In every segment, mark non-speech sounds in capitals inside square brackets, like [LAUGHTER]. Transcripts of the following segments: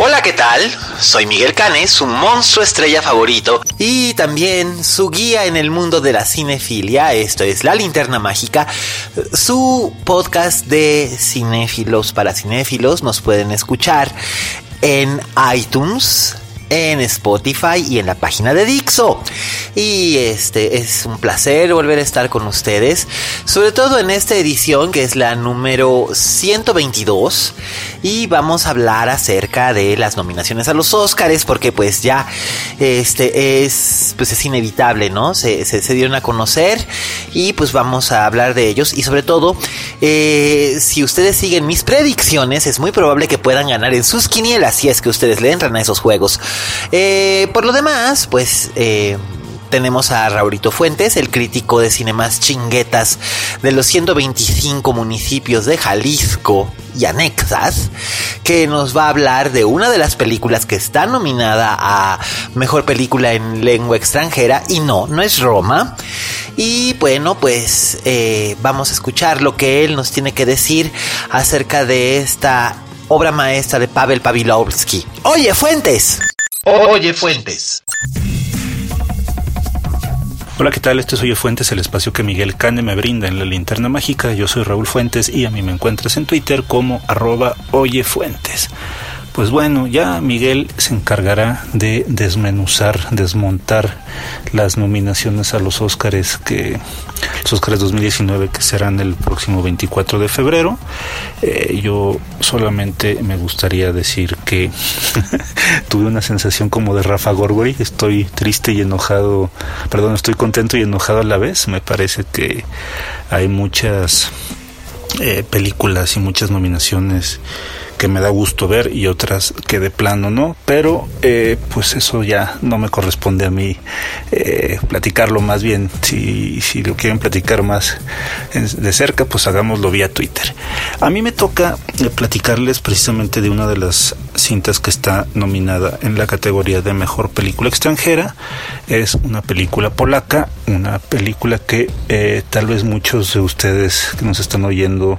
Hola, ¿qué tal? Soy Miguel Cane, su monstruo estrella favorito y también su guía en el mundo de la cinefilia. Esto es La Linterna Mágica, su podcast de cinéfilos para cinéfilos. Nos pueden escuchar en iTunes, en Spotify y en la página de Dixo. Y este es un placer volver a estar con ustedes, sobre todo en esta edición que es la número 122 y vamos a hablar acerca de las nominaciones a los Oscars porque pues ya este es pues es inevitable, ¿no? Se, se, dieron a conocer y pues vamos a hablar de ellos y sobre todo eh, si ustedes siguen mis predicciones es muy probable que puedan ganar en sus quinielas si es que ustedes le entran a esos juegos. Eh, por lo demás, pues eh, tenemos a Raurito Fuentes, el crítico de cinemas chinguetas de los 125 municipios de Jalisco y anexas, que nos va a hablar de una de las películas que está nominada a Mejor Película en Lengua Extranjera, y no, no es Roma. Y bueno, pues eh, vamos a escuchar lo que él nos tiene que decir acerca de esta obra maestra de Pavel Pavilovsky. Oye, Fuentes. Oye, Fuentes. Hola, ¿qué tal? Este es Oye Fuentes, el espacio que Miguel Cane me brinda en la linterna mágica. Yo soy Raúl Fuentes y a mí me encuentras en Twitter como arroba Oye Fuentes. Pues bueno, ya Miguel se encargará de desmenuzar, desmontar las nominaciones a los Óscares que los Óscares 2019 que serán el próximo 24 de febrero. Eh, yo solamente me gustaría decir que [LAUGHS] tuve una sensación como de Rafa Gorgori. Estoy triste y enojado, perdón, estoy contento y enojado a la vez. Me parece que hay muchas eh, películas y muchas nominaciones que me da gusto ver y otras que de plano no, pero eh, pues eso ya no me corresponde a mí eh, platicarlo más bien, si, si lo quieren platicar más de cerca, pues hagámoslo vía Twitter. A mí me toca eh, platicarles precisamente de una de las cintas que está nominada en la categoría de mejor película extranjera, es una película polaca, una película que eh, tal vez muchos de ustedes que nos están oyendo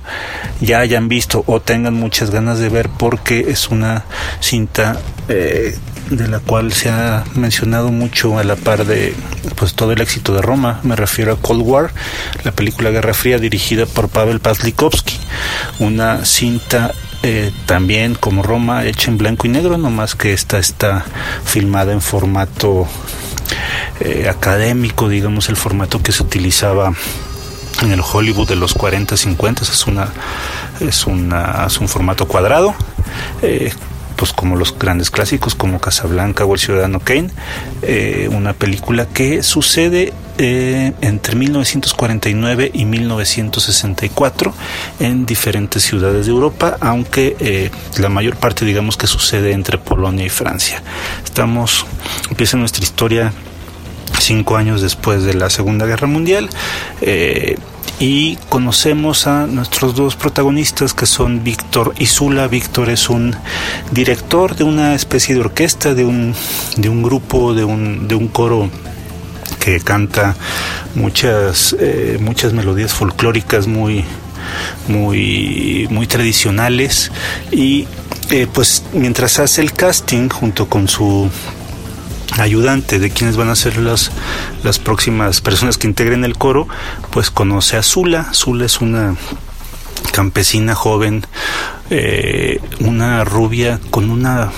ya hayan visto o tengan muchas ganas de ver porque es una cinta eh, de la cual se ha mencionado mucho a la par de pues todo el éxito de Roma, me refiero a Cold War, la película Guerra Fría dirigida por Pavel Pazlikovsky, una cinta eh, también como Roma hecha en blanco y negro, nomás que esta está filmada en formato eh, académico, digamos el formato que se utilizaba en el Hollywood de los 40, 50, es una es una es un formato cuadrado. Eh, pues como los grandes clásicos como Casablanca o El Ciudadano Kane, eh, una película que sucede eh, entre 1949 y 1964 en diferentes ciudades de Europa, aunque eh, la mayor parte digamos que sucede entre Polonia y Francia. Estamos, empieza nuestra historia cinco años después de la Segunda Guerra Mundial. Y conocemos a nuestros dos protagonistas que son Víctor y Zula. Víctor es un director de una especie de orquesta, de un, de un grupo, de un, de un coro que canta muchas, eh, muchas melodías folclóricas muy, muy, muy tradicionales y eh, pues mientras hace el casting junto con su ayudante de quienes van a ser las, las próximas personas que integren el coro, pues conoce a Zula. Zula es una campesina joven, eh, una rubia con una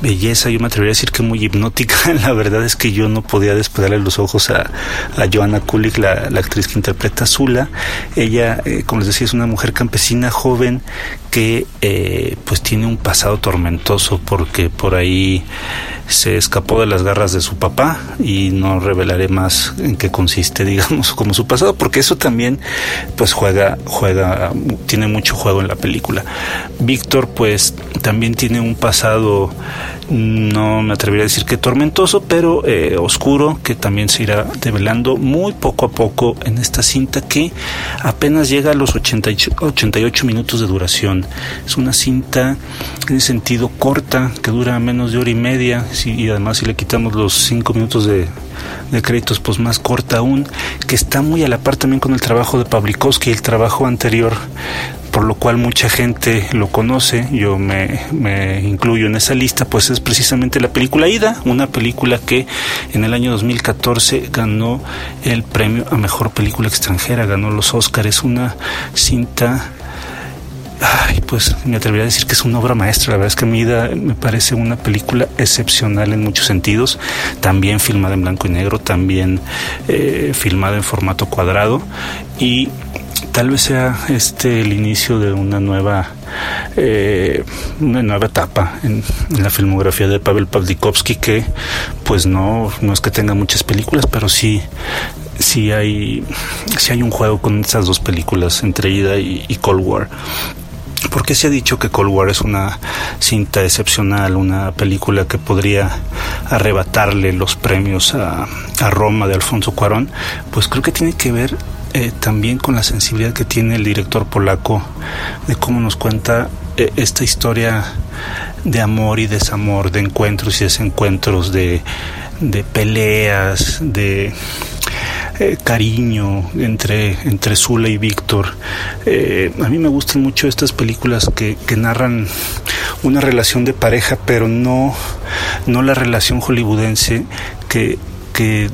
belleza, yo me atrevería a decir que muy hipnótica. [LAUGHS] La verdad es que yo no podía despegarle los ojos a, a Joanna Kulik, la, actriz que interpreta a Zula. Ella, eh, como les decía, es una mujer campesina joven que eh, pues tiene un pasado tormentoso porque por ahí se escapó de las garras de su papá y no revelaré más en qué consiste [LAUGHS] digamos como su pasado porque eso también pues juega juega tiene mucho juego en la película. Víctor pues también tiene un pasado no me atrevería a decir que tormentoso, pero eh, oscuro, que también se irá develando muy poco a poco en esta cinta que apenas llega a los 88, minutos de duración. Es una cinta en sentido corta, que dura menos de hora y media, y además si le quitamos los 5 minutos de, créditos, pues más corta aún, que está muy a la par también con el trabajo de Pavlikovsky, el trabajo anterior por lo cual mucha gente lo conoce, yo me, incluyo en esa lista, pues es precisamente la película Ida, una película que en el año 2014 ganó el premio a Mejor Película Extranjera, ganó los Oscars, una cinta Ay, pues me atrevería a decir que es una obra maestra. La verdad es que mi Ida me parece una película excepcional en muchos sentidos. También filmada en blanco y negro, también eh, filmada en formato cuadrado. Y tal vez sea este el inicio de una nueva eh, una nueva etapa en, la filmografía de Pavel Pavlikovsky que pues no no es que tenga muchas películas pero sí sí hay sí hay un juego con estas dos películas entre Ida y, Cold War porque se ha dicho que Cold War es una cinta excepcional, una película que podría arrebatarle los premios a, a Roma de Alfonso Cuarón? Pues creo que tiene que ver eh, también con la sensibilidad que tiene el director polaco de cómo nos cuenta eh, esta historia de amor y desamor, de encuentros y desencuentros, de, de peleas, de eh, cariño entre, entre Zula y Víctor. a mí me gustan mucho estas películas que, que narran una relación de pareja, pero no, no la relación hollywoodense que, que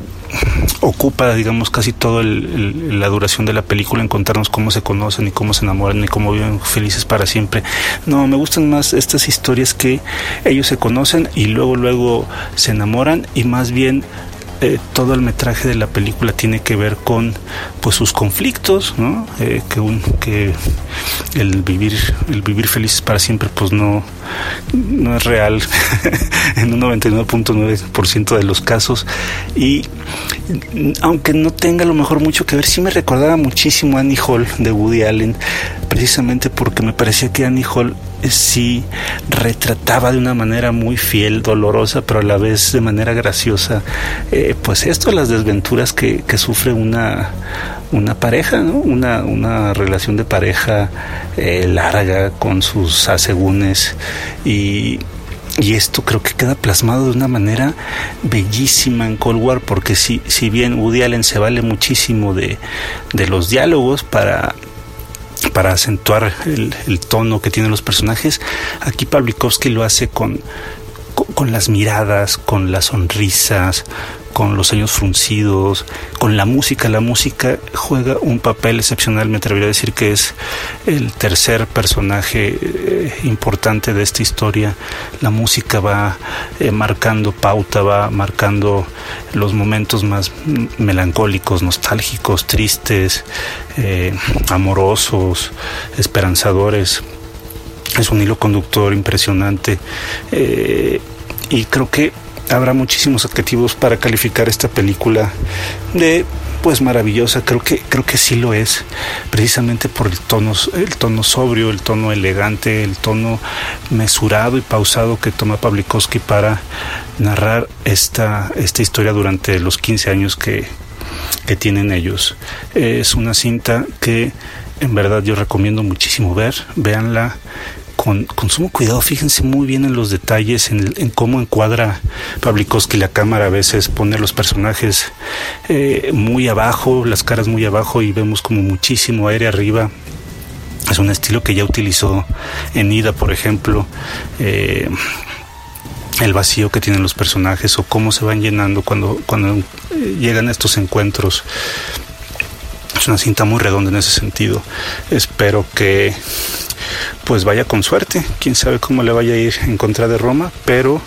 ocupa, digamos, casi toda la duración de la película en contarnos cómo se conocen y cómo se enamoran y cómo viven felices para siempre. No, me gustan más estas historias que ellos se conocen y luego, luego se enamoran y más bien eh, todo el metraje de la película tiene que ver con pues sus conflictos, ¿no? Eh, que, un, que el vivir el vivir felices para siempre pues no no es real [LAUGHS] en un 99.9% de los casos y aunque no tenga a lo mejor mucho que ver sí me recordaba muchísimo a Annie Hall de Woody Allen precisamente porque me parecía que Annie Hall sí retrataba de una manera muy fiel, dolorosa, pero a la vez de manera graciosa, eh, pues esto, las desventuras que, que sufre una, una pareja, ¿no? una, una relación de pareja eh, larga con sus asegúnes y, y esto creo que queda plasmado de una manera bellísima en Cold War, porque si, si bien Woody Allen se vale muchísimo de, de los diálogos para para acentuar el, tono que tienen los personajes. Aquí Pavlikovsky lo hace con, con, las miradas, con las sonrisas, con los años fruncidos, con la música. La música juega un papel excepcional, me atrevería a decir que es el tercer personaje eh, importante de esta historia. La música va eh, marcando pauta, va marcando los momentos más melancólicos, nostálgicos, tristes, eh, amorosos, esperanzadores. Es un hilo conductor impresionante y creo que habrá muchísimos adjetivos para calificar esta película de pues maravillosa, creo que creo que sí lo es, precisamente por el tono el tono sobrio, el tono elegante, el tono mesurado y pausado que toma Pavlikovsky para narrar esta esta historia durante los 15 años que que tienen ellos. Es una cinta que en verdad yo recomiendo muchísimo ver, véanla con, sumo cuidado, fíjense muy bien en los detalles, en, cómo encuadra Pavlikovsky la cámara, a veces pone los personajes eh, muy abajo, las caras muy abajo y vemos como muchísimo aire arriba. Es un estilo que ya utilizó en Ida, por ejemplo. Eh, el vacío que tienen los personajes o cómo se van llenando cuando, cuando eh, llegan estos encuentros. Es una cinta muy redonda en ese sentido. Espero que pues vaya con suerte. Quién sabe cómo le vaya a ir en contra de Roma, pero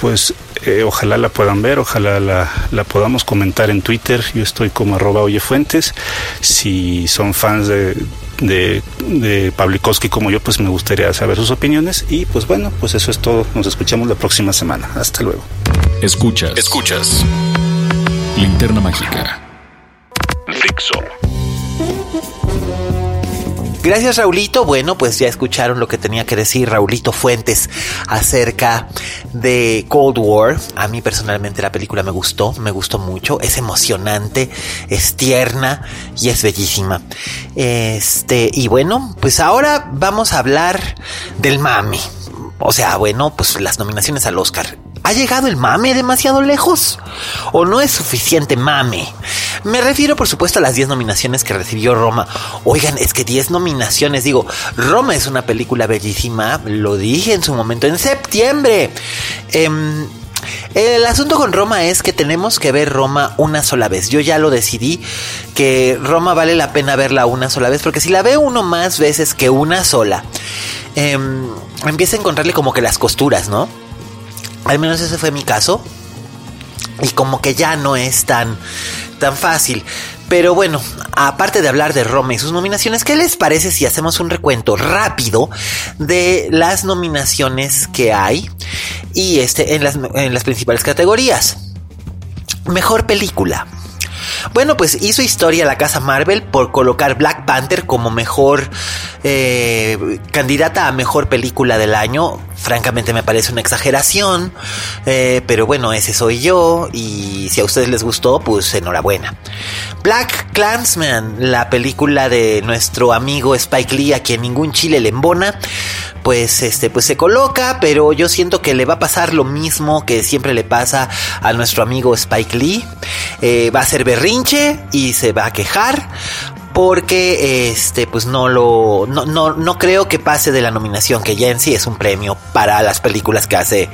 pues eh, ojalá la puedan ver, ojalá la, la, podamos comentar en Twitter. Yo estoy como arroba oyefuentes. Si son fans de, de, de Pavlikovsky como yo, pues me gustaría saber sus opiniones. Y pues bueno, pues eso es todo. Nos escuchamos la próxima semana. Hasta luego. Escuchas. Escuchas. Linterna Mágica. Fixo. Gracias Raulito. Bueno, pues ya escucharon lo que tenía que decir Raulito Fuentes acerca de Cold War. A mí personalmente la película me gustó, me gustó mucho. Es emocionante, es tierna y es bellísima. Este, y bueno, pues ahora vamos a hablar del mami. O sea, bueno, pues las nominaciones al Oscar. ¿Ha llegado el mame demasiado lejos? ¿O no es suficiente mame? Me refiero, por supuesto, a las 10 nominaciones que recibió Roma. Oigan, es que 10 nominaciones, digo, Roma es una película bellísima, lo dije en su momento, en septiembre. Em, el asunto con Roma es que tenemos que ver Roma una sola vez. Yo ya lo decidí que Roma vale la pena verla una sola vez, porque si la ve uno más veces que una sola, em, empieza a encontrarle como que las costuras, ¿no? Al menos ese fue mi caso. Y como que ya no es tan, tan fácil. Pero bueno, aparte de hablar de Roma y sus nominaciones, ¿qué les parece si hacemos un recuento rápido de las nominaciones que hay y este en las, en las principales categorías? Mejor película. Bueno, pues hizo historia la casa Marvel por colocar Black Panther como mejor eh, candidata a mejor película del año. Francamente me parece una exageración, eh, pero bueno, ese soy yo y si a ustedes les gustó, pues enhorabuena. Black Clansman, la película de nuestro amigo Spike Lee, a quien ningún chile le embona, pues este pues se coloca, pero yo siento que le va a pasar lo mismo que siempre le pasa a nuestro amigo Spike Lee. Eh, va a ser berrinche y se va a quejar porque este pues no lo no, no, no, creo que pase de la nominación que ya en sí es un premio para las películas que hace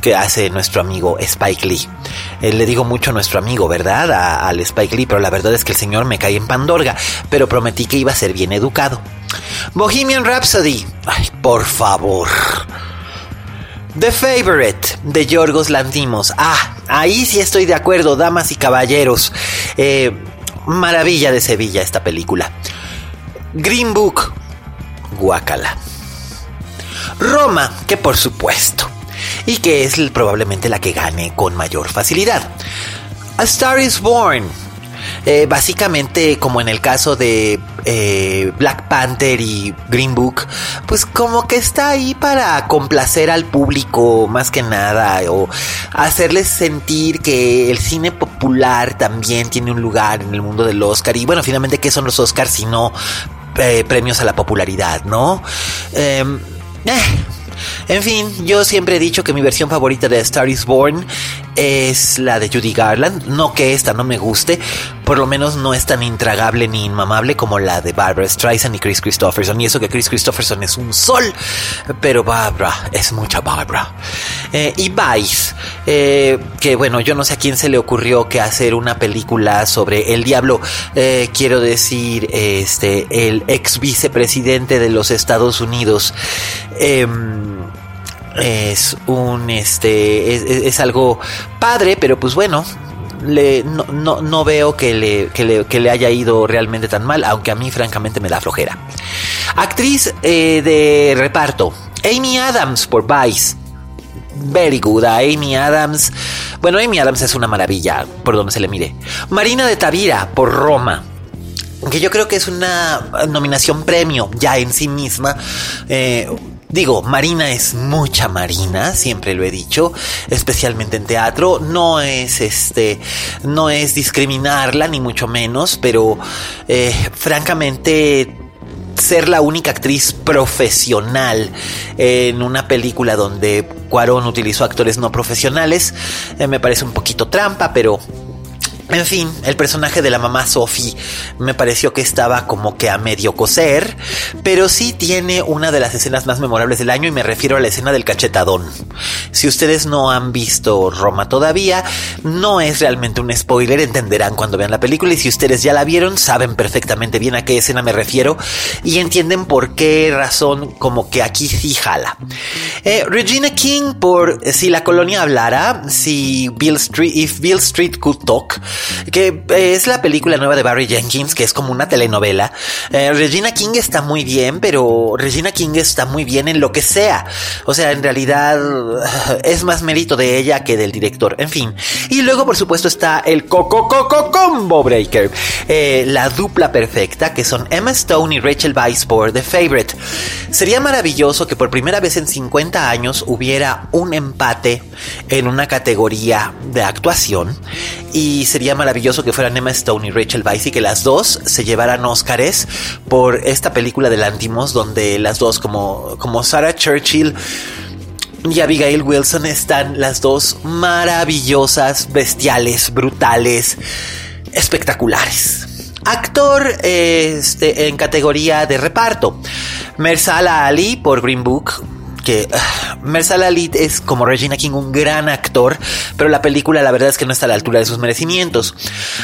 que hace nuestro amigo Spike Lee. Eh, le digo mucho a nuestro amigo verdad al Spike Lee pero la verdad es que el señor me cae en pandorga pero prometí que iba a ser bien educado. Bohemian Rhapsody. Ay por favor. The Favorite de Yorgos Lantimos. Ah, ahí sí estoy de acuerdo, damas y caballeros. Eh, maravilla de Sevilla esta película. Green Book, Guacala. Roma, que por supuesto, y que es probablemente la que gane con mayor facilidad. A Star is Born, eh, básicamente, como en el caso de eh, Black Panther y Green Book, pues como que está ahí para complacer al público más que nada o hacerles sentir que el cine popular también tiene un lugar en el mundo del Oscar. Y bueno, finalmente, ¿qué son los Oscars si no eh, premios a la popularidad, no? Em, en fin, yo siempre he dicho que mi versión favorita de Star is Born es la de Judy Garland. No que esta no me guste, por lo menos no es tan intragable ni inmamable como la de Barbara Streisand y Chris Christopherson. Y eso que Chris Christopherson es un sol, pero Barbara es mucha Barbara. Eh, y Vice, eh, que bueno, yo no sé a quién se le ocurrió que hacer una película sobre el diablo, eh, quiero decir, este, el ex vicepresidente de los Estados Unidos. Em, es un este es, algo padre pero pues bueno le, no, no, veo que le, que le, haya ido realmente tan mal, aunque a mí francamente me da flojera. Actriz eh, de reparto, Amy Adams por Vice. Very good, Amy Adams. Bueno, Amy Adams es una maravilla, por donde se le mire. Marina de Tavira por Roma que yo creo que es una nominación premio ya en sí misma. Eh, Digo, Marina es mucha Marina, siempre lo he dicho, especialmente en teatro. No es este, no es discriminarla ni mucho menos, pero eh, francamente ser la única actriz profesional en una película donde Cuarón utilizó actores no profesionales eh, me parece un poquito trampa, pero En fin, el personaje de la mamá Sophie me pareció que estaba como que a medio coser, pero sí tiene una de las escenas más memorables del año y me refiero a la escena del cachetadón. Si ustedes no han visto Roma todavía, no es realmente un spoiler, entenderán cuando vean la película y si ustedes ya la vieron, saben perfectamente bien a qué escena me refiero y entienden por qué razón como que aquí sí jala. Eh, Regina King por Si la colonia hablara, si Bill Street, If Bill Street Could Talk, que eh, es la película nueva de Barry Jenkins, que es como una telenovela. Eh, Regina King está muy bien, pero Regina King está muy bien en lo que sea. O sea, en realidad [SIGHS] es más mérito de ella que del director. En fin. Y luego, por supuesto, está el Coco Coco Combo Breaker. Eh, la dupla perfecta, que son Emma Stone y Rachel Weisz por The Favorite. Sería maravilloso que por primera vez en 50 años hubiera un empate en una categoría de actuación. Y sería maravilloso que fueran Emma Stone y Rachel Weisz y que las dos se llevaran Óscares por esta película de Lantimos donde las dos como, como Sarah Churchill y Abigail Wilson están las dos maravillosas, bestiales, brutales, espectaculares. Actor este, en categoría de reparto. Mersala Ali por Green Book, que uh, es como Regina King un gran actor, pero la película la verdad es que no está a la altura de sus merecimientos.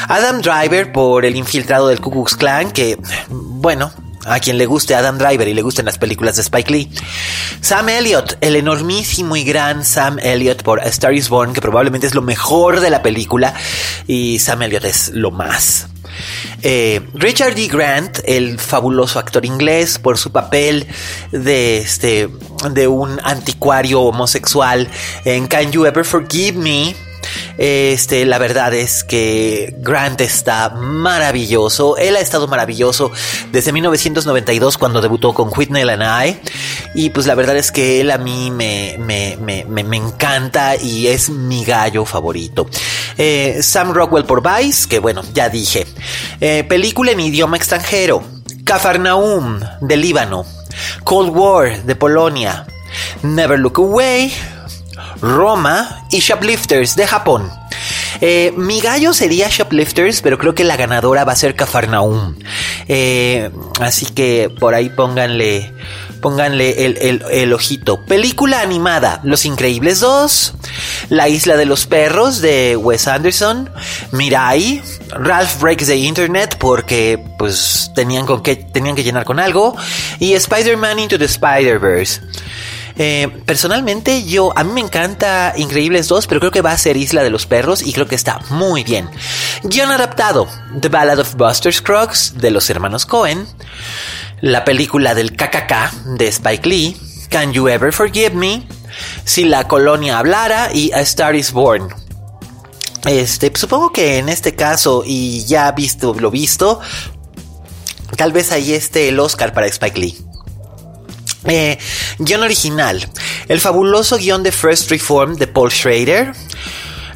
Adam Driver por El infiltrado del Ku Klux Klan, que bueno, a quien le guste Adam Driver y le gusten las películas de Spike Lee. Sam Elliott, el enormísimo y gran Sam Elliott por Star is Born, que probablemente es lo mejor de la película, y Sam Elliott es lo más. Eh, Richard D. Grant, el fabuloso actor inglés, por su papel de este de un anticuario homosexual en Can You Ever Forgive Me, este, la verdad es que Grant está maravilloso. Él ha estado maravilloso desde 1992 cuando debutó con Whitney and I. Y pues la verdad es que él a mí me, me, me, me encanta y es mi gallo favorito. Eh, Sam Rockwell por Vice, que bueno, ya dije. Eh, película en idioma extranjero. Cafarnaum de Líbano. Cold War de Polonia. Never Look Away Roma y Shoplifters de Japón. Eh, mi gallo sería Shoplifters, pero creo que la ganadora va a ser Cafarnaum. Así que por ahí pónganle, pónganle el, el, ojito. Película animada: Los Increíbles 2, La Isla de los Perros de Wes Anderson, Mirai, Ralph Breaks the Internet porque pues tenían, con que, tenían que llenar con algo, y Spider-Man Into the Spider-Verse. Eh, personalmente, yo, a mí me encanta Increíbles 2, pero creo que va a ser Isla de los Perros y creo que está muy bien. Guión adaptado: The Ballad of Buster Scruggs de los hermanos Cohen, la película del KKK de Spike Lee, Can You Ever Forgive Me, Si la colonia hablara y A Star is Born. Este, supongo que en este caso, y ya visto lo visto, tal vez ahí esté el Oscar para Spike Lee. Eh, guion original. El fabuloso guion de First Reform de Paul Schrader.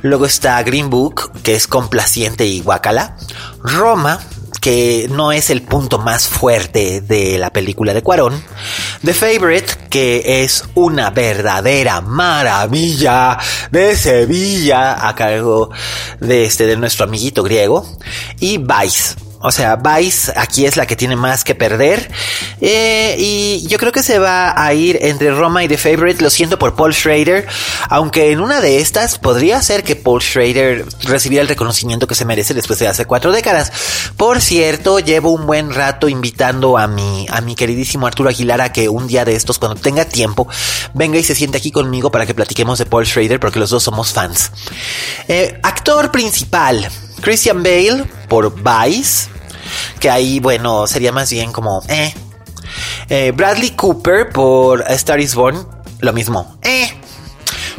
Luego está Green Book, que es complaciente y guacala. Roma, que no es el punto más fuerte de la película de Cuarón. The Favorite, que es una verdadera maravilla de Sevilla a cargo de este de nuestro amiguito griego. Y Vice, o sea, Vice aquí es la que tiene más que perder. Eh, y yo creo que se va a ir entre Roma y The Favorite. Lo siento por Paul Schrader. Aunque en una de estas podría ser que Paul Schrader recibiera el reconocimiento que se merece después de hace cuatro décadas. Por cierto, llevo un buen rato invitando a mi, a mi queridísimo Arturo Aguilar a que un día de estos, cuando tenga tiempo, venga y se siente aquí conmigo para que platiquemos de Paul Schrader porque los dos somos fans. Eh, actor principal. Christian Bale por Vice, que ahí, bueno, sería más bien como, eh. eh Bradley Cooper por Star is Born, lo mismo, eh.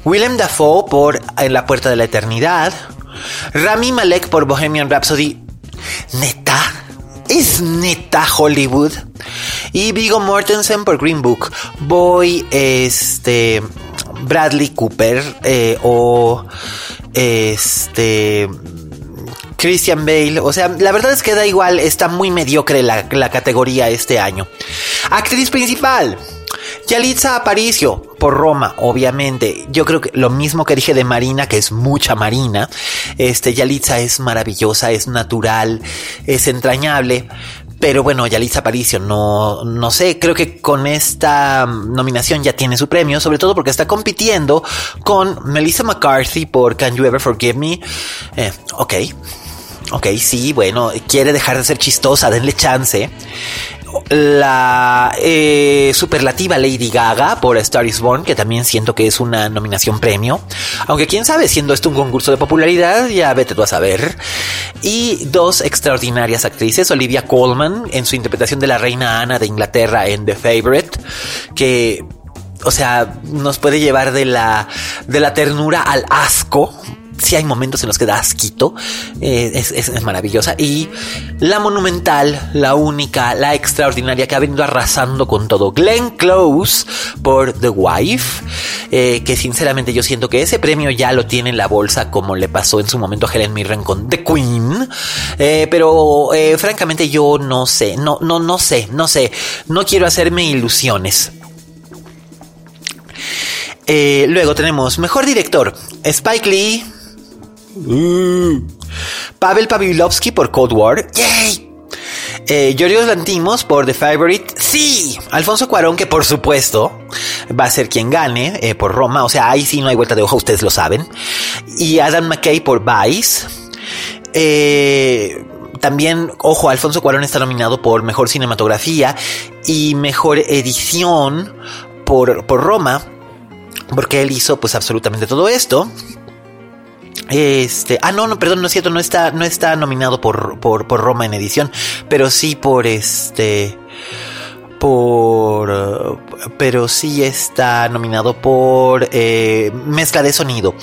Willem Dafoe por En la Puerta de la Eternidad. Rami Malek por Bohemian Rhapsody. Neta, es neta Hollywood. Y Vigo Mortensen por Green Book. Voy, este. Bradley Cooper eh, o este Christian Bale. O sea, la verdad es que da igual, está muy mediocre la, categoría este año. Actriz principal. Yalitza Aparicio, por Roma, obviamente. Yo creo que lo mismo que dije de Marina, que es mucha Marina. Este, Yalitza es maravillosa, es natural, es entrañable. Pero bueno, Yalitza Aparicio, no, no sé, creo que con esta nominación ya tiene su premio, sobre todo porque está compitiendo con Melissa McCarthy por Can You Ever Forgive Me. Eh, ok, ok, sí, bueno, quiere dejar de ser chistosa, denle chance la eh, superlativa Lady Gaga por Star is Born, que también siento que es una nominación premio. Aunque quién sabe, siendo esto un concurso de popularidad, ya vete tú a saber. Y dos extraordinarias actrices, Olivia Colman en su interpretación de la reina Ana de Inglaterra en The Favorite, que o sea, nos puede llevar de la, de la ternura al asco si hay momentos en los que da asquito, eh, es, maravillosa. Y la monumental, la única, la extraordinaria que ha venido arrasando con todo, Glenn Close por The Wife, eh, que sinceramente yo siento que ese premio ya lo tiene en la bolsa como le pasó en su momento a Helen Mirren con The Queen, eh, pero francamente yo no sé, no, no, no sé, no sé, no quiero hacerme ilusiones. luego tenemos Mejor Director, Spike Lee. Pavel Pavlovsky por Cold War. ¡Yay! Eh, Lantimos por The Favorite. Sí. Alfonso Cuarón, que por supuesto va a ser quien gane eh, por Roma. O sea, ahí sí no hay vuelta de hoja, ustedes lo saben. Y Adam McKay por Vice. Eh, también, ojo, Alfonso Cuarón está nominado por Mejor Cinematografía y Mejor Edición por, por Roma. Porque él hizo pues absolutamente todo esto. Este, ah, no, no, perdón, no es cierto, no está, no está nominado por, por, por Roma en edición, pero sí por este, por, pero sí está nominado por eh, mezcla de sonido.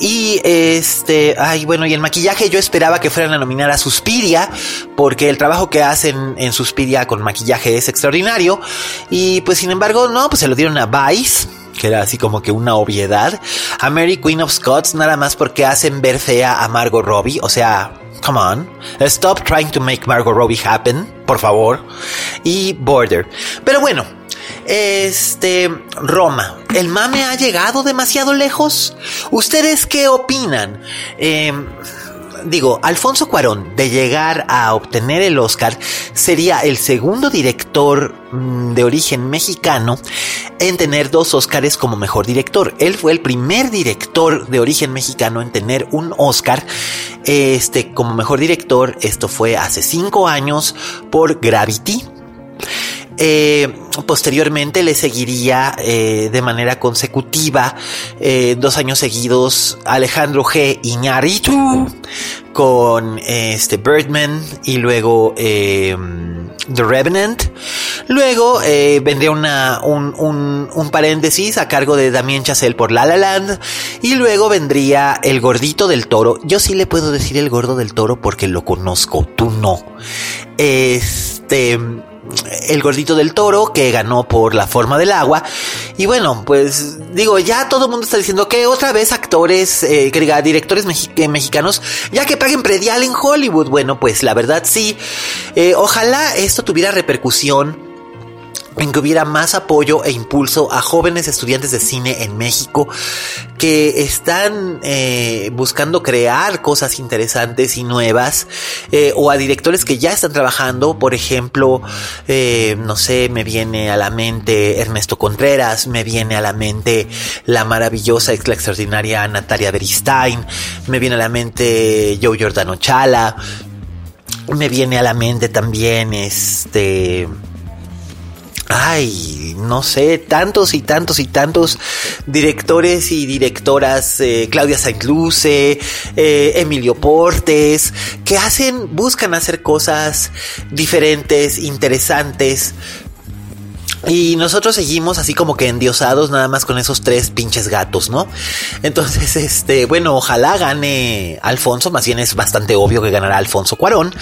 Y este, ay, bueno, y el maquillaje yo esperaba que fueran a nominar a Suspiria, porque el trabajo que hacen en Suspiria con maquillaje es extraordinario. Y pues sin embargo, no, pues se lo dieron a Vice que era así como que una obviedad. A Mary Queen of Scots nada más porque hacen ver fea a Margot Robbie, o sea, come on, stop trying to make Margot Robbie happen, por favor. Y Border. Pero bueno, este, Roma, ¿el mame ha llegado demasiado lejos? ¿Ustedes qué opinan? Eh, digo, Alfonso Cuarón, de llegar a obtener el Oscar, sería el segundo director mm, de origen mexicano en tener dos Oscars como mejor director. Él fue el primer director de origen mexicano en tener un Oscar este, como mejor director. Esto fue hace cinco años por Gravity. Eh, posteriormente le seguiría eh, de manera consecutiva eh, dos años seguidos Alejandro G. Iñárritu con este Birdman y luego The Revenant. Luego vendría un, un, un, paréntesis a cargo de Damien Chazelle por La La Land. Y luego vendría El Gordito del Toro. Yo sí le puedo decir El Gordo del Toro porque lo conozco, tú no. Este el gordito del toro que ganó por la forma del agua. Y bueno, pues digo, ya todo el mundo está diciendo que otra vez actores, eh, que diga, directores eh, mexicanos, ya que paguen predial en Hollywood. Bueno, pues la verdad sí. Eh, ojalá esto tuviera repercusión en que hubiera más apoyo e impulso a jóvenes estudiantes de cine en México que están eh, buscando crear cosas interesantes y nuevas eh, o a directores que ya están trabajando. Por ejemplo eh, no sé me viene a la mente Ernesto Contreras me viene a la mente la maravillosa la extraordinaria Natalia Beristain me viene a la mente Joe Giordano Chala me viene a la mente también este ay, no sé, tantos y tantos y tantos directores y directoras, eh, Claudia Saint Luce, eh, Emilio Portes, que hacen, buscan hacer cosas diferentes, interesantes, y nosotros seguimos así como que endiosados nada más con esos tres pinches gatos, ¿no? Entonces, [LAUGHS] este, bueno, ojalá gane Alfonso, más bien es bastante obvio que ganará Alfonso Cuarón,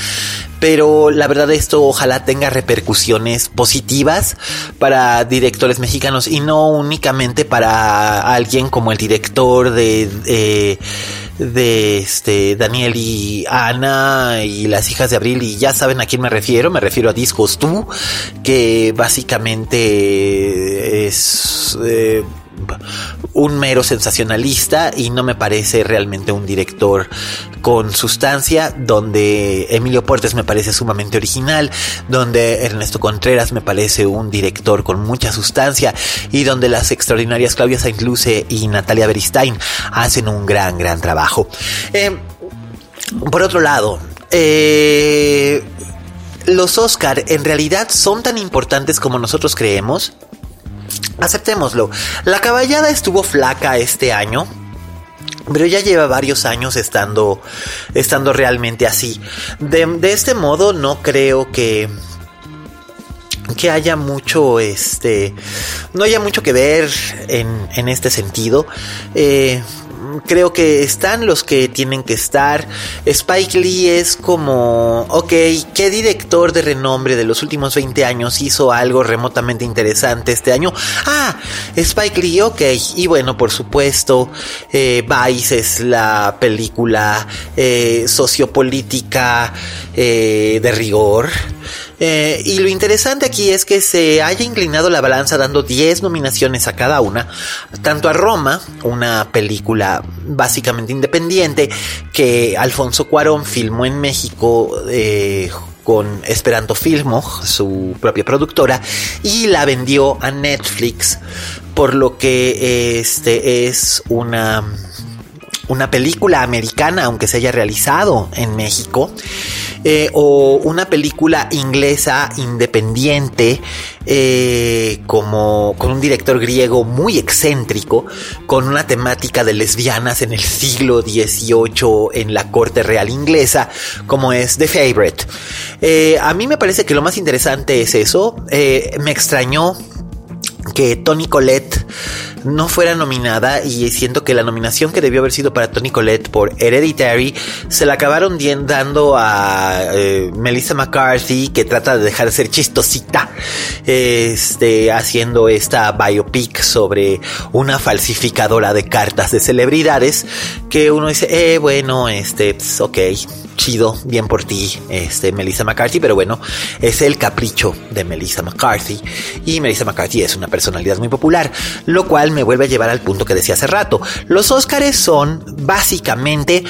pero la verdad esto ojalá tenga repercusiones positivas para directores mexicanos y no únicamente para alguien como el director de... de de este Daniel y Ana y las hijas de Abril y ya saben a quién me refiero, me refiero a Discos Tú, que básicamente es eh, un mero sensacionalista y no me parece realmente un director con sustancia, donde Emilio Portes me parece sumamente original, donde Ernesto Contreras me parece un director con mucha sustancia y donde las extraordinarias Claudia Saint-Luce y Natalia Beristain hacen un gran, gran trabajo. Eh, por otro lado, eh, los Oscar en realidad son tan importantes como nosotros creemos. Aceptémoslo. La caballada estuvo flaca este año. Pero ya lleva varios años estando, estando realmente así. De, este modo no creo que, que haya mucho, este, no haya mucho que ver en, en este sentido. Eh, creo que están los que tienen que estar. Spike Lee es como, ok, ¿qué director de renombre de los últimos 20 años hizo algo remotamente interesante este año? Ah, Spike Lee, ok. Y bueno, por supuesto, eh, Vice es la película eh, sociopolítica eh, de rigor. Eh, y lo interesante aquí es que se haya inclinado la balanza dando 10 nominaciones a cada una, tanto a Roma, una película básicamente independiente que Alfonso Cuarón filmó en México eh, con Esperanto Filmo, su propia productora, y la vendió a Netflix, por lo que este es una una película americana, aunque se haya realizado en México, eh, o una película inglesa independiente, eh, como con un director griego muy excéntrico, con una temática de lesbianas en el siglo XVIII en la corte real inglesa, como es The Favorite. Eh, a mí me parece que lo más interesante es eso. me extrañó que Tony Colette no fuera nominada y siento que la nominación que debió haber sido para Tony Collette por Hereditary se la acabaron dando a eh, Melissa McCarthy que trata de dejar de ser chistosita este, haciendo esta biopic sobre una falsificadora de cartas de celebridades que uno dice, eh, bueno, este, pues, ok, chido, bien por ti, este, Melissa McCarthy, pero bueno, es el capricho de Melissa McCarthy. Y Melissa McCarthy es una personalidad muy popular, lo cual me vuelve a llevar al punto que decía hace rato. Los Óscares son básicamente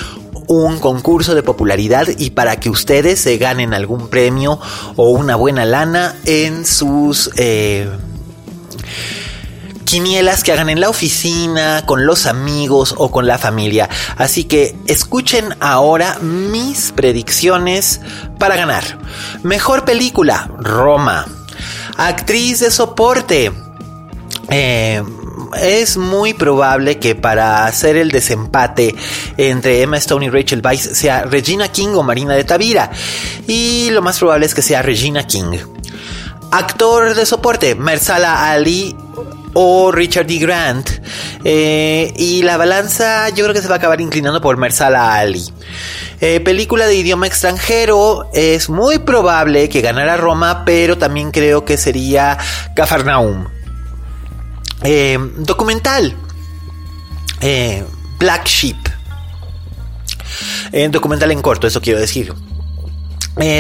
un concurso de popularidad y para que ustedes se ganen algún premio o una buena lana en sus... Eh, quinielas que hagan en la oficina, con los amigos o con la familia. Así que escuchen ahora mis predicciones para ganar. Mejor película, Roma. Actriz de soporte. Eh, es muy probable que para hacer el desempate entre Emma Stone y Rachel Weisz sea Regina King o Marina de Tavira. Y lo más probable es que sea Regina King. Actor de soporte, Mersala Ali o Richard D. Grant. Eh, y la balanza yo creo que se va a acabar inclinando por Mersala Ali. Eh, película de idioma extranjero, es muy probable que ganara Roma, pero también creo que sería Cafarnaum. Eh, documental. Black Sheep. documental en corto, eso quiero decir.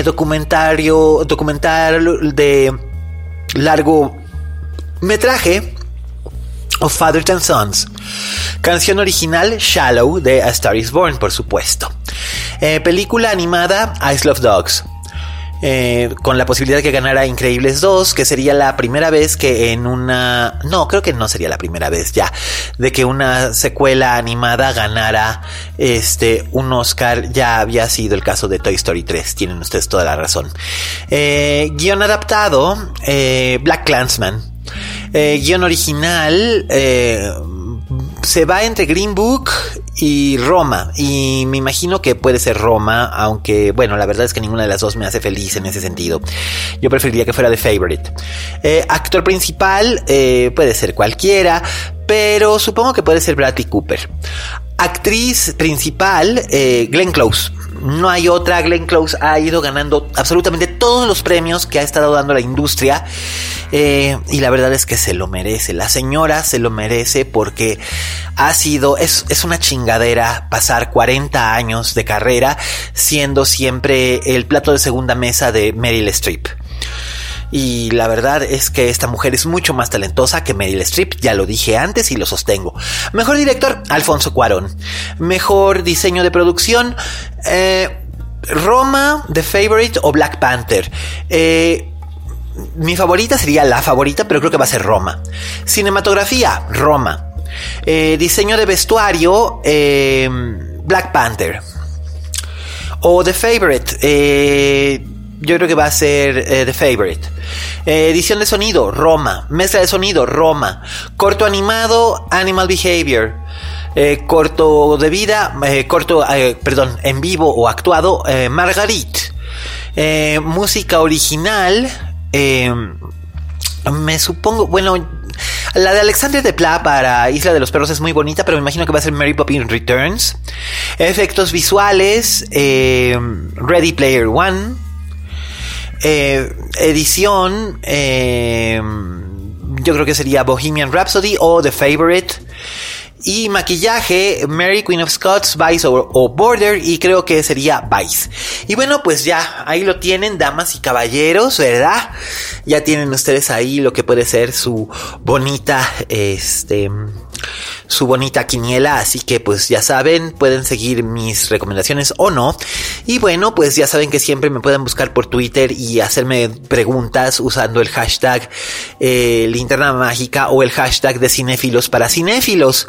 documentario, documental de largo metraje of Father and Sons. Canción original Shallow de A Star is Born, por supuesto. Eh, película animada Ice Love Dogs. Eh, con la posibilidad de que ganara Increíbles 2, que sería la primera vez que en una... No, creo que no sería la primera vez ya, de que una secuela animada ganara este, un Oscar, ya había sido el caso de Toy Story 3, tienen ustedes toda la razón. Eh, guion adaptado, Black Clansman, eh, guion original eh, se va entre Green Book y Roma. Y me imagino que puede ser Roma, aunque bueno, la verdad es que ninguna de las dos me hace feliz en ese sentido. Yo preferiría que fuera The Favorite. Eh, actor principal puede ser cualquiera, pero supongo que puede ser Bradley Cooper. Actriz principal, Glenn Close no hay otra. Glenn Close ha ido ganando absolutamente todos los premios que ha estado dando la industria. Eh, y la verdad es que se lo merece. La señora se lo merece porque ha sido, es, es una chingadera pasar 40 años de carrera siendo siempre el plato de segunda mesa de Meryl Streep. Y la verdad es que esta mujer es mucho más talentosa que Meryl Streep, ya lo dije antes y lo sostengo. Mejor director, Alfonso Cuarón. Mejor diseño de producción, eh, Roma, The Favorite o Black Panther. Eh, mi favorita sería la favorita, pero creo que va a ser Roma. Cinematografía, Roma. Eh, diseño de vestuario, eh, Black Panther. O The Favorite, eh, yo creo que va a ser The Favorite. edición de sonido, Roma. Mezcla de sonido, Roma. Corto animado, Animal Behavior. corto de vida, corto, perdón, en vivo o actuado, Margarit. música original, me supongo, bueno, la de Alexander de Pla para Isla de los Perros es muy bonita, pero me imagino que va a ser Mary Poppins Returns. Efectos visuales, eh, Ready Player One. Eh, edición, eh, yo creo que sería Bohemian Rhapsody o The Favorite. Y maquillaje, Mary Queen of Scots, Vice o, Border, y creo que sería Vice. Y bueno, pues ya, ahí lo tienen, damas y caballeros, ¿verdad? Ya tienen ustedes ahí lo que puede ser su bonita, este, su bonita quiniela, así que pues ya saben, pueden seguir mis recomendaciones o no. Y bueno, pues ya saben que siempre me pueden buscar por Twitter y hacerme preguntas usando el hashtag eh, linterna mágica o el hashtag de cinéfilos para cinéfilos.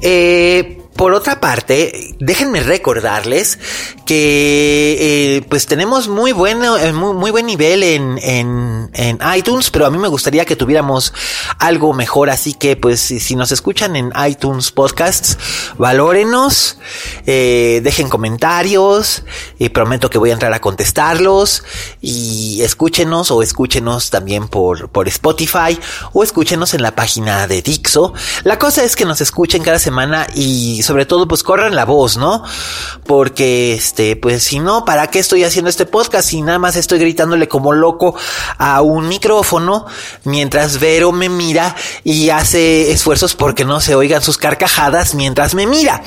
Eh, por otra parte, déjenme recordarles que eh, pues tenemos muy, bueno, eh, muy, muy buen nivel en, en, en, iTunes, pero a mí me gustaría que tuviéramos algo mejor, así que pues si, nos escuchan en iTunes Podcasts, valórenos, eh, dejen comentarios, y prometo que voy a entrar a contestarlos y escúchenos o escúchenos también por, por Spotify o escúchenos en la página de Dixo. La cosa es que nos escuchen cada semana y sobre todo pues corran la voz, ¿no? Porque este, pues si no, ¿para qué estoy haciendo este podcast? Si nada más estoy gritándole como loco a un micrófono mientras Vero me mira y hace esfuerzos porque no se oigan sus carcajadas mientras me mira.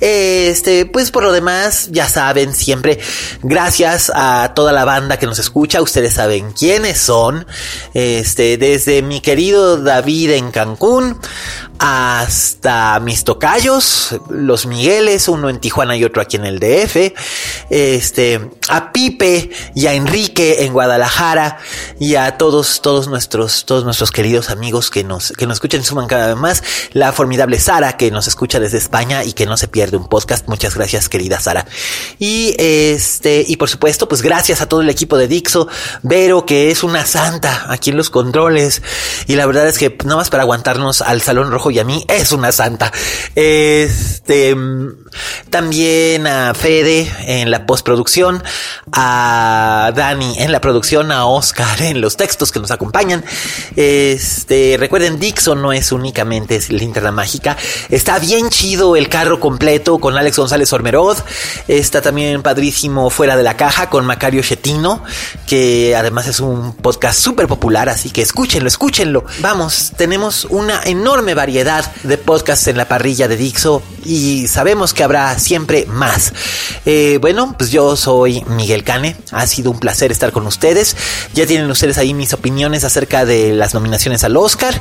Este, pues por lo demás, ya saben, siempre gracias a toda la banda que nos escucha, ustedes saben quiénes son. Este, desde mi querido David en Cancún hasta mis tocayos, los Migueles, uno en Tijuana y otro aquí en el DF, este, a Pipe y a Enrique en Guadalajara y a todos, todos nuestros, todos nuestros queridos amigos que nos, que nos escuchan y suman cada vez más, la formidable Sara que nos escucha desde España y que no se pierde un podcast, muchas gracias querida Sara. Y este, y por supuesto, pues gracias a todo el equipo de Dixo, Vero que es una santa aquí en los controles y la verdad es que nada más para aguantarnos al Salón Rojo y a mí es una santa. Este, también a Fede en la postproducción, a Dani en la producción, a Oscar en los textos que nos acompañan. Este, recuerden, Dixon no es únicamente linterna mágica. Está bien chido el carro completo con Alex González Ormerod. Está también padrísimo Fuera de la Caja con Macario Chetino, que además es un podcast súper popular, así que escúchenlo, escúchenlo. Vamos, tenemos una enorme variedad de podcasts en la parrilla de Dixo y sabemos que habrá siempre más. Eh, bueno, pues yo soy Miguel Cane, ha sido un placer estar con ustedes. Ya tienen ustedes ahí mis opiniones acerca de las nominaciones al Oscar.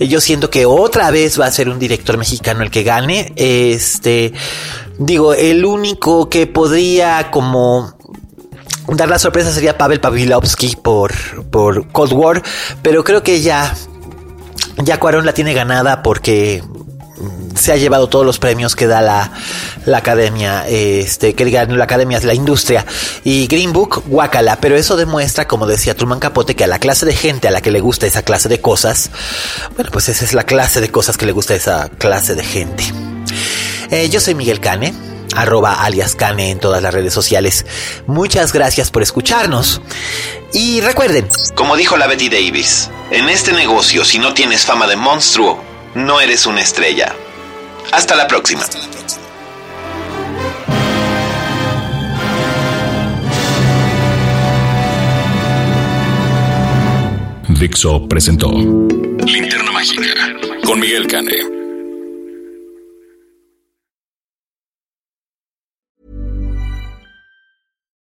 Eh, yo siento que otra vez va a ser un director mexicano el que gane. Este, digo, el único que podría como dar la sorpresa sería Pavel Pavlovsky por, por Cold War, pero creo que ya ya Cuarón la tiene ganada porque se ha llevado todos los premios que da la, la academia, este, que digan la academia es la industria. Y Green Book, guacala, pero eso demuestra, como decía Truman Capote, que a la clase de gente a la que le gusta esa clase de cosas, bueno, pues esa es la clase de cosas que le gusta a esa clase de gente. Eh, yo soy Miguel Cane arroba alias Cane en todas las redes sociales. Muchas gracias por escucharnos. Y recuerden, como dijo la Betty Davis, en este negocio si no tienes fama de monstruo, no eres una estrella. Hasta la próxima. Dixo presentó Linterna Mágica con Miguel Cane.